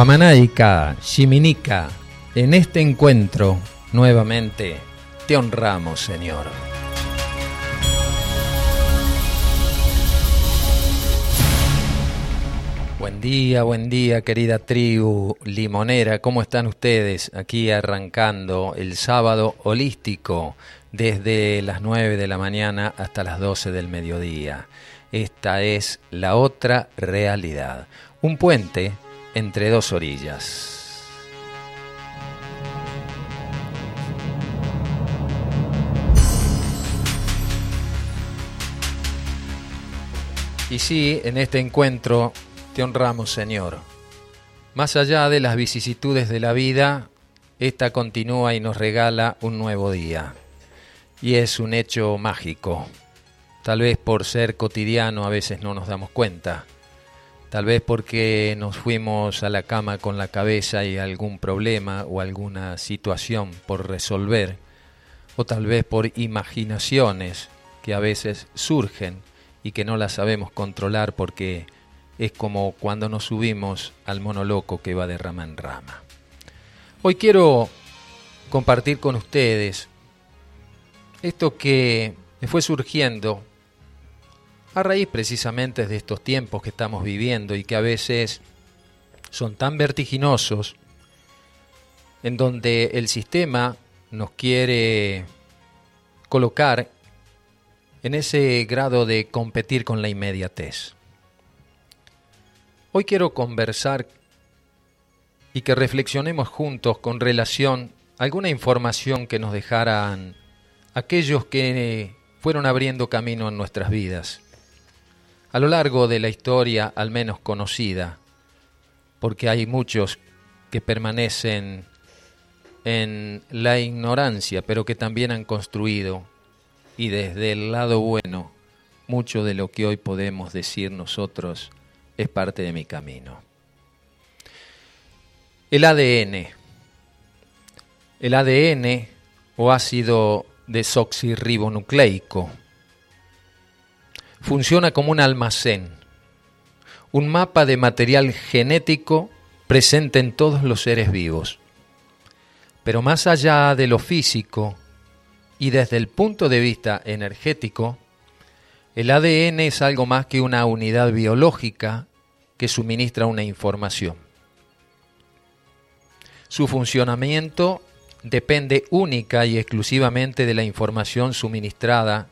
Guamanaika, Shiminika, en este encuentro nuevamente te honramos, Señor. Buen día, buen día, querida tribu limonera. ¿Cómo están ustedes? Aquí arrancando el sábado holístico desde las 9 de la mañana hasta las 12 del mediodía. Esta es la otra realidad. Un puente entre dos orillas. Y sí, en este encuentro te honramos, Señor. Más allá de las vicisitudes de la vida, esta continúa y nos regala un nuevo día. Y es un hecho mágico. Tal vez por ser cotidiano a veces no nos damos cuenta Tal vez porque nos fuimos a la cama con la cabeza y algún problema o alguna situación por resolver, o tal vez por imaginaciones que a veces surgen y que no las sabemos controlar porque es como cuando nos subimos al mono loco que va de rama en rama. Hoy quiero compartir con ustedes esto que me fue surgiendo a raíz precisamente de estos tiempos que estamos viviendo y que a veces son tan vertiginosos, en donde el sistema nos quiere colocar en ese grado de competir con la inmediatez. Hoy quiero conversar y que reflexionemos juntos con relación a alguna información que nos dejaran aquellos que fueron abriendo camino en nuestras vidas a lo largo de la historia al menos conocida, porque hay muchos que permanecen en la ignorancia, pero que también han construido, y desde el lado bueno, mucho de lo que hoy podemos decir nosotros es parte de mi camino. El ADN. El ADN o ácido desoxirribonucleico funciona como un almacén, un mapa de material genético presente en todos los seres vivos. Pero más allá de lo físico y desde el punto de vista energético, el ADN es algo más que una unidad biológica que suministra una información. Su funcionamiento depende única y exclusivamente de la información suministrada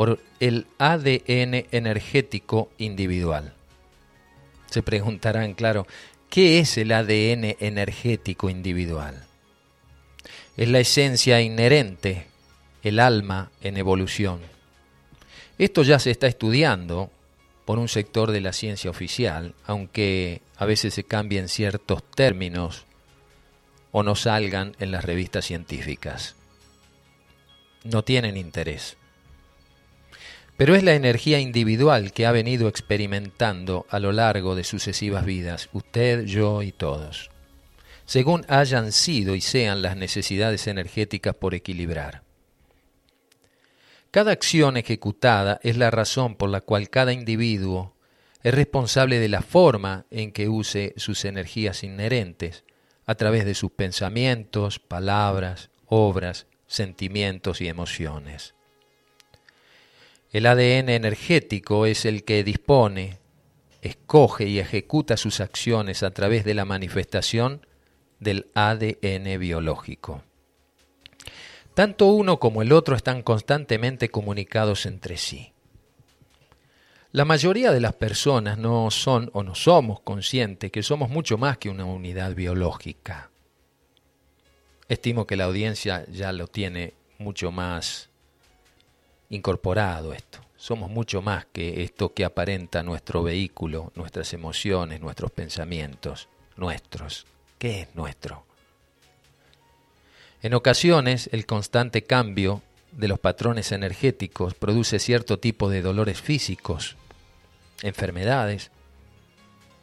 por el ADN energético individual. Se preguntarán, claro, ¿qué es el ADN energético individual? Es la esencia inherente, el alma en evolución. Esto ya se está estudiando por un sector de la ciencia oficial, aunque a veces se cambien ciertos términos o no salgan en las revistas científicas. No tienen interés pero es la energía individual que ha venido experimentando a lo largo de sucesivas vidas, usted, yo y todos, según hayan sido y sean las necesidades energéticas por equilibrar. Cada acción ejecutada es la razón por la cual cada individuo es responsable de la forma en que use sus energías inherentes a través de sus pensamientos, palabras, obras, sentimientos y emociones. El ADN energético es el que dispone, escoge y ejecuta sus acciones a través de la manifestación del ADN biológico. Tanto uno como el otro están constantemente comunicados entre sí. La mayoría de las personas no son o no somos conscientes que somos mucho más que una unidad biológica. Estimo que la audiencia ya lo tiene mucho más incorporado esto. Somos mucho más que esto que aparenta nuestro vehículo, nuestras emociones, nuestros pensamientos, nuestros. ¿Qué es nuestro? En ocasiones, el constante cambio de los patrones energéticos produce cierto tipo de dolores físicos, enfermedades,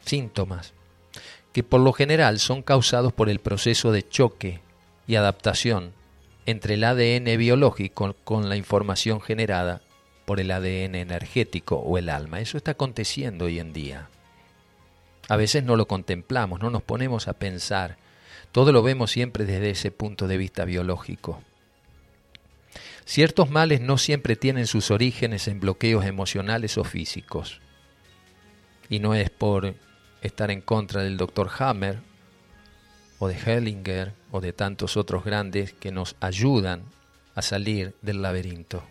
síntomas, que por lo general son causados por el proceso de choque y adaptación entre el ADN biológico con la información generada por el ADN energético o el alma. Eso está aconteciendo hoy en día. A veces no lo contemplamos, no nos ponemos a pensar. Todo lo vemos siempre desde ese punto de vista biológico. Ciertos males no siempre tienen sus orígenes en bloqueos emocionales o físicos. Y no es por estar en contra del doctor Hammer o de Hellinger o de tantos otros grandes que nos ayudan a salir del laberinto.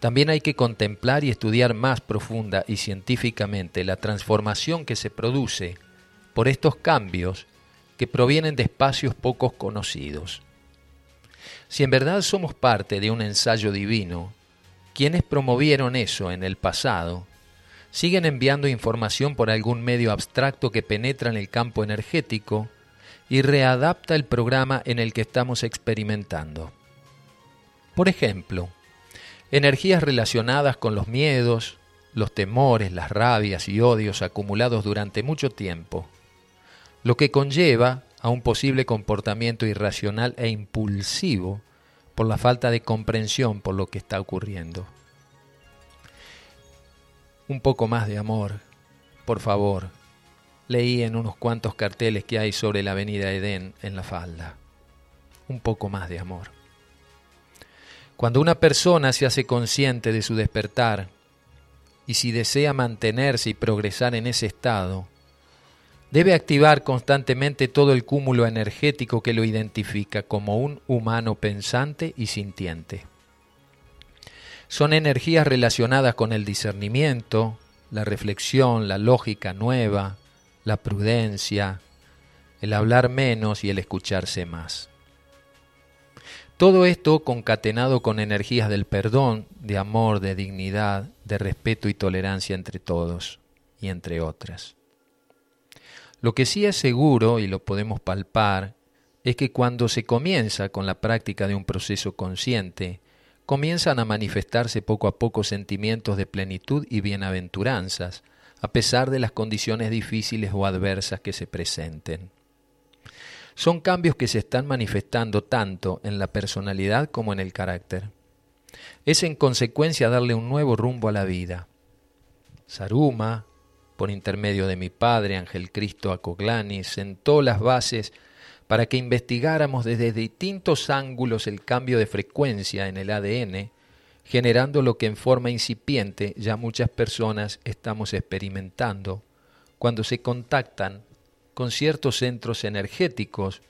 También hay que contemplar y estudiar más profunda y científicamente la transformación que se produce por estos cambios que provienen de espacios pocos conocidos. Si en verdad somos parte de un ensayo divino, quienes promovieron eso en el pasado siguen enviando información por algún medio abstracto que penetra en el campo energético y readapta el programa en el que estamos experimentando. Por ejemplo, energías relacionadas con los miedos, los temores, las rabias y odios acumulados durante mucho tiempo, lo que conlleva a un posible comportamiento irracional e impulsivo por la falta de comprensión por lo que está ocurriendo. Un poco más de amor, por favor. Leí en unos cuantos carteles que hay sobre la avenida Edén en la falda. Un poco más de amor. Cuando una persona se hace consciente de su despertar y si desea mantenerse y progresar en ese estado, debe activar constantemente todo el cúmulo energético que lo identifica como un humano pensante y sintiente. Son energías relacionadas con el discernimiento, la reflexión, la lógica nueva, la prudencia, el hablar menos y el escucharse más. Todo esto concatenado con energías del perdón, de amor, de dignidad, de respeto y tolerancia entre todos y entre otras. Lo que sí es seguro, y lo podemos palpar, es que cuando se comienza con la práctica de un proceso consciente, comienzan a manifestarse poco a poco sentimientos de plenitud y bienaventuranzas, a pesar de las condiciones difíciles o adversas que se presenten. Son cambios que se están manifestando tanto en la personalidad como en el carácter. Es en consecuencia darle un nuevo rumbo a la vida. Saruma, por intermedio de mi padre, Ángel Cristo Acoglani, sentó las bases para que investigáramos desde distintos ángulos el cambio de frecuencia en el ADN, generando lo que en forma incipiente ya muchas personas estamos experimentando cuando se contactan con ciertos centros energéticos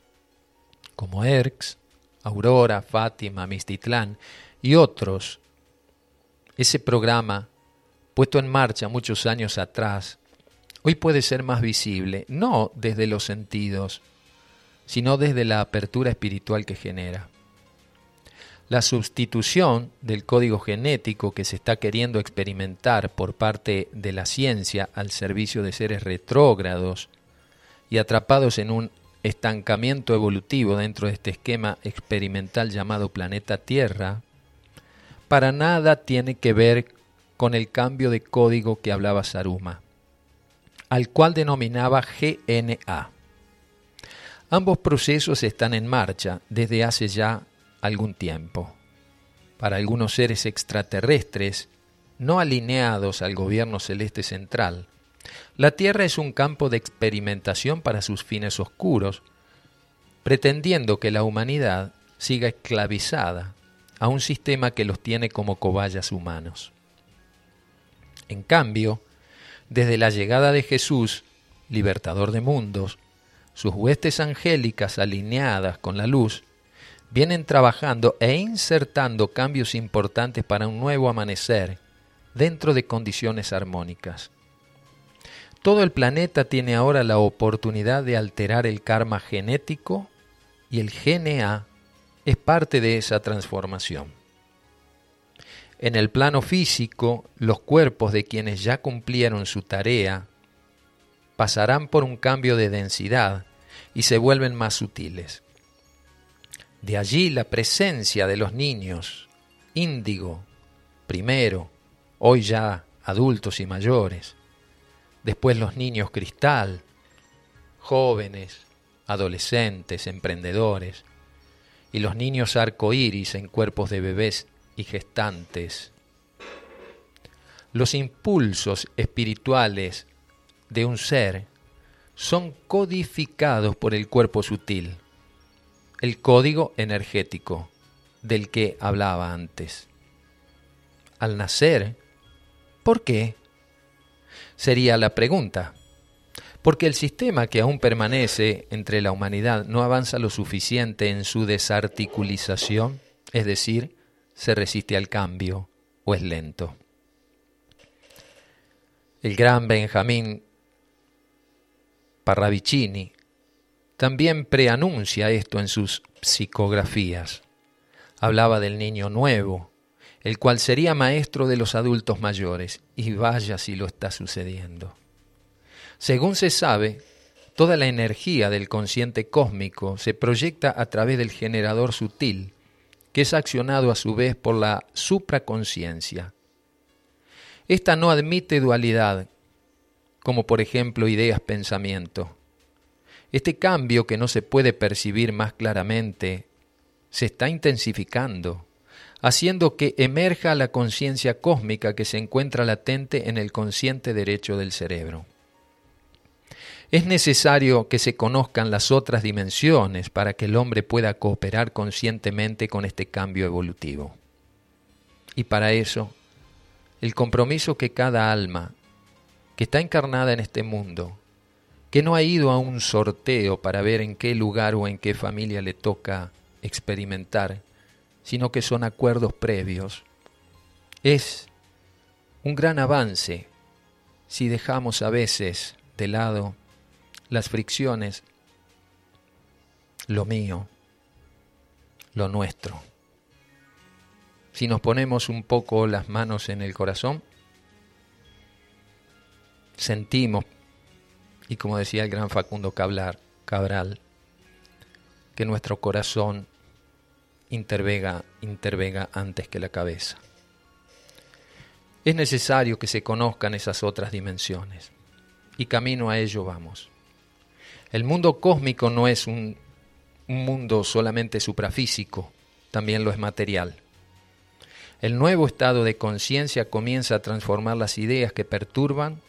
como ERX, Aurora, Fátima, Mistitlán y otros. Ese programa puesto en marcha muchos años atrás, hoy puede ser más visible, no desde los sentidos, sino desde la apertura espiritual que genera. La sustitución del código genético que se está queriendo experimentar por parte de la ciencia al servicio de seres retrógrados y atrapados en un estancamiento evolutivo dentro de este esquema experimental llamado planeta Tierra, para nada tiene que ver con el cambio de código que hablaba Saruma, al cual denominaba GNA. Ambos procesos están en marcha desde hace ya algún tiempo. Para algunos seres extraterrestres, no alineados al gobierno celeste central, la Tierra es un campo de experimentación para sus fines oscuros, pretendiendo que la humanidad siga esclavizada a un sistema que los tiene como cobayas humanos. En cambio, desde la llegada de Jesús, libertador de mundos, sus huestes angélicas alineadas con la luz, vienen trabajando e insertando cambios importantes para un nuevo amanecer dentro de condiciones armónicas. Todo el planeta tiene ahora la oportunidad de alterar el karma genético y el GNA es parte de esa transformación. En el plano físico, los cuerpos de quienes ya cumplieron su tarea pasarán por un cambio de densidad y se vuelven más sutiles. De allí la presencia de los niños, índigo, primero, hoy ya adultos y mayores, después los niños cristal, jóvenes, adolescentes, emprendedores, y los niños arcoíris en cuerpos de bebés y gestantes. Los impulsos espirituales de un ser son codificados por el cuerpo sutil, el código energético del que hablaba antes. Al nacer, ¿por qué? Sería la pregunta. Porque el sistema que aún permanece entre la humanidad no avanza lo suficiente en su desarticulización, es decir, se resiste al cambio o es lento. El gran Benjamín Parravicini también preanuncia esto en sus psicografías. Hablaba del niño nuevo, el cual sería maestro de los adultos mayores, y vaya si lo está sucediendo. Según se sabe, toda la energía del consciente cósmico se proyecta a través del generador sutil, que es accionado a su vez por la supraconciencia. Esta no admite dualidad, como por ejemplo ideas-pensamiento. Este cambio que no se puede percibir más claramente se está intensificando, haciendo que emerja la conciencia cósmica que se encuentra latente en el consciente derecho del cerebro. Es necesario que se conozcan las otras dimensiones para que el hombre pueda cooperar conscientemente con este cambio evolutivo. Y para eso, el compromiso que cada alma que está encarnada en este mundo, que no ha ido a un sorteo para ver en qué lugar o en qué familia le toca experimentar, sino que son acuerdos previos, es un gran avance si dejamos a veces de lado las fricciones, lo mío, lo nuestro. Si nos ponemos un poco las manos en el corazón, sentimos, y como decía el gran Facundo Cabral, que nuestro corazón intervega, intervega antes que la cabeza. Es necesario que se conozcan esas otras dimensiones y camino a ello vamos. El mundo cósmico no es un mundo solamente suprafísico, también lo es material. El nuevo estado de conciencia comienza a transformar las ideas que perturban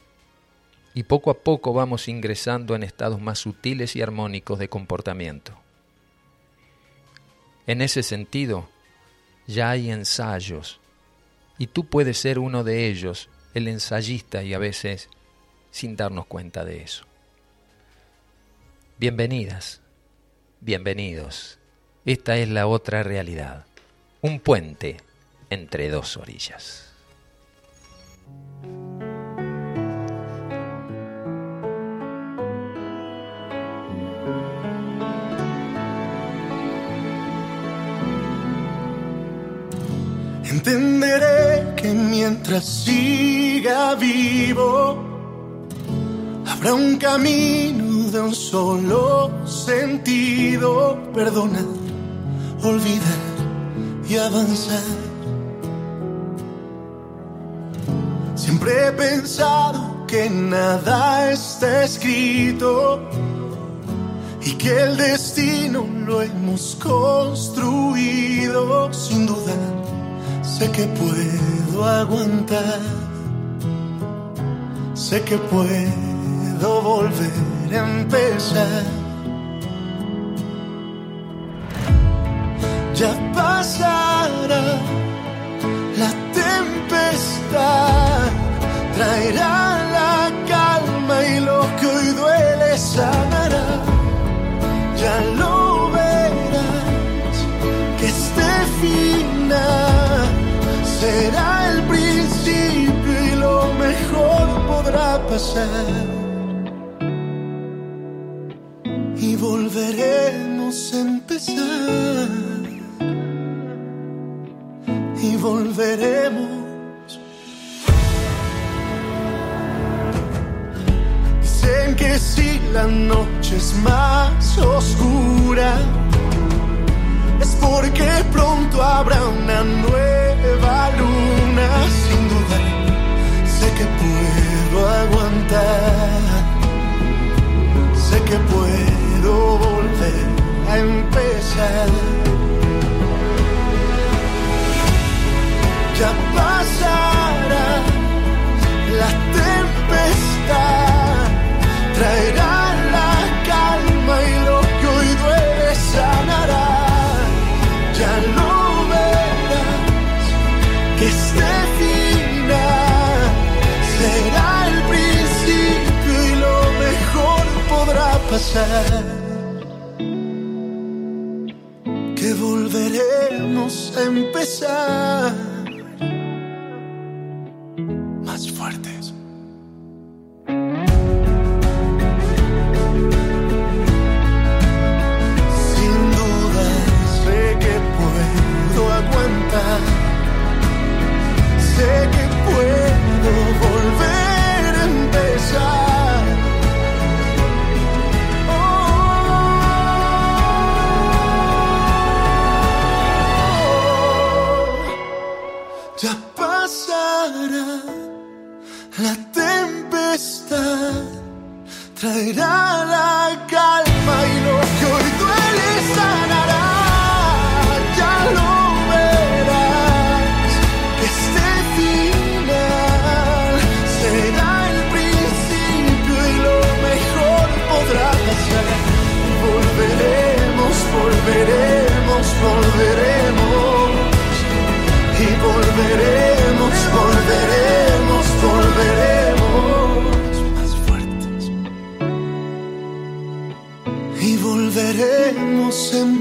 y poco a poco vamos ingresando en estados más sutiles y armónicos de comportamiento. En ese sentido, ya hay ensayos y tú puedes ser uno de ellos, el ensayista y a veces sin darnos cuenta de eso. Bienvenidas, bienvenidos. Esta es la otra realidad, un puente entre dos orillas. Entenderé que mientras siga vivo, habrá un camino de un solo sentido, perdonar, olvidar y avanzar. Siempre he pensado que nada está escrito y que el destino lo hemos construido sin dudar Sé que puedo aguantar, sé que puedo volver a empezar. Ya pasará Y volveremos a empezar. Y volveremos. Dicen que si la noche es más oscura es porque pronto habrá una nueva luna. Sin duda, sé que puedo aguantar, sé que puedo volver a empezar. Ya pasará dejemos en